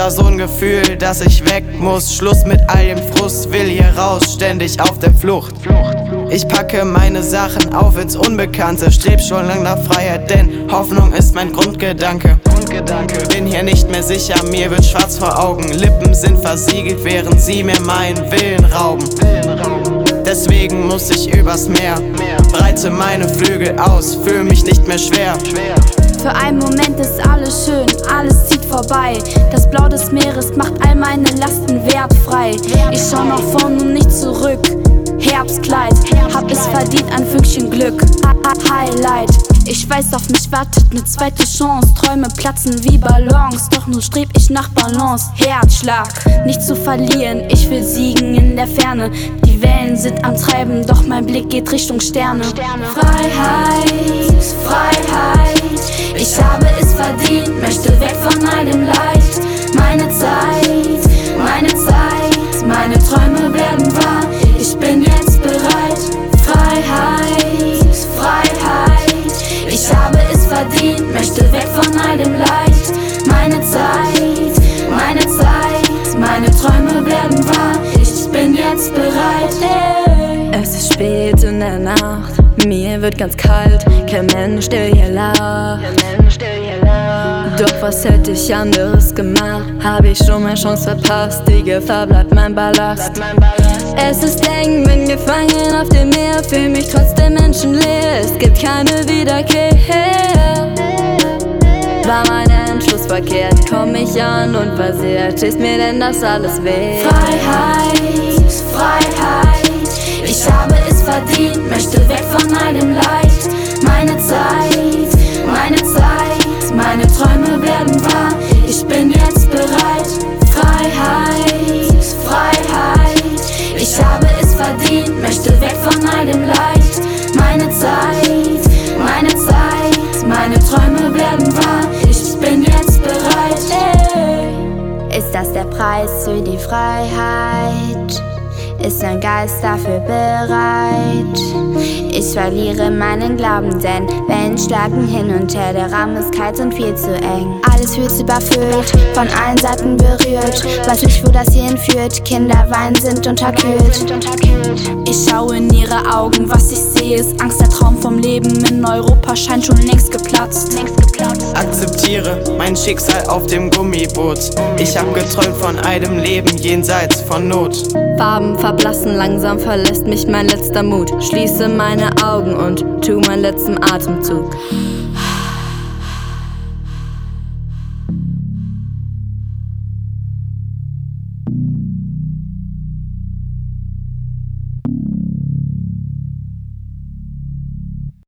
da so ein Gefühl, dass ich weg muss. Schluss mit all dem Frust, will hier raus, ständig auf der Flucht. Ich packe meine Sachen auf ins Unbekannte, streb schon lang nach Freiheit, denn Hoffnung ist mein Grundgedanke. Bin hier nicht mehr sicher, mir wird schwarz vor Augen. Lippen sind versiegelt, während sie mir meinen Willen rauben. Deswegen muss ich übers Meer, breite meine Flügel aus, fühl mich nicht mehr schwer. Für einen Moment ist alles schön, alles zieht vorbei. Das Blau des Meeres macht all meine Lasten wertfrei. Ich schau nach vorn und nicht zurück. Herbstkleid, hab es verdient, ein Fünkchen Glück. Highlight, ich weiß, auf mich wartet ne zweite Chance. Träume platzen wie Ballons, doch nun streb ich nach Balance. Herzschlag, nicht zu verlieren, ich will siegen in der Ferne. Die Wellen sind am Treiben, doch mein Blick geht Richtung Sterne. Freiheit, Freiheit, ich habe es verdient, möchte weg von all dem Leid. Meine Zeit, meine Zeit, meine Träume werden wahr. Ich bin jetzt bereit. Freiheit, Freiheit. Ich habe es verdient, möchte weg von all dem Leid. Bereit. Hey. Es ist spät in der Nacht, mir wird ganz kalt, kein Mensch, der hier lacht. Doch was hätte ich anderes gemacht? Hab ich schon meine Chance verpasst? Die Gefahr bleibt mein Ballast. Es ist eng, bin gefangen auf dem Meer, fühl mich trotzdem menschenleer. Es gibt keine Wiederkehr. War mein Entschluss verkehrt? Komm ich an und versehrt? Ist mir denn das alles wert? Freiheit, Freiheit. Ich habe es verdient, möchte weg von dem Leid. Meine Zeit, meine Zeit, meine Träume werden wahr. Ich bin jetzt bereit. Freiheit, Freiheit. Ich habe es verdient, möchte weg von dem Leid. Meine Zeit, meine Zeit, meine Träume werden wahr. Ich bin jetzt bereit. Ist das der Preis für die Freiheit? Ist mein Geist dafür bereit? Ich verliere meinen Glauben, denn Wellen schlagen hin und her. Der Raum ist kalt und viel zu eng. Alles fühlt sich überfüllt, von allen Seiten berührt. Weiß nicht, wo das hierhin führt. Kinder weinen, sind unterkühlt. Ich schaue in ihre Augen, was ich sehe, ist Angst. In Europa scheint schon längst geplatzt. Längst geplatzt. Akzeptiere mein Schicksal auf dem Gummiboot. Ich hab geträumt von einem Leben jenseits von Not. Farben verblassen, langsam verlässt mich mein letzter Mut. Schließe meine Augen und tu meinen letzten Atemzug.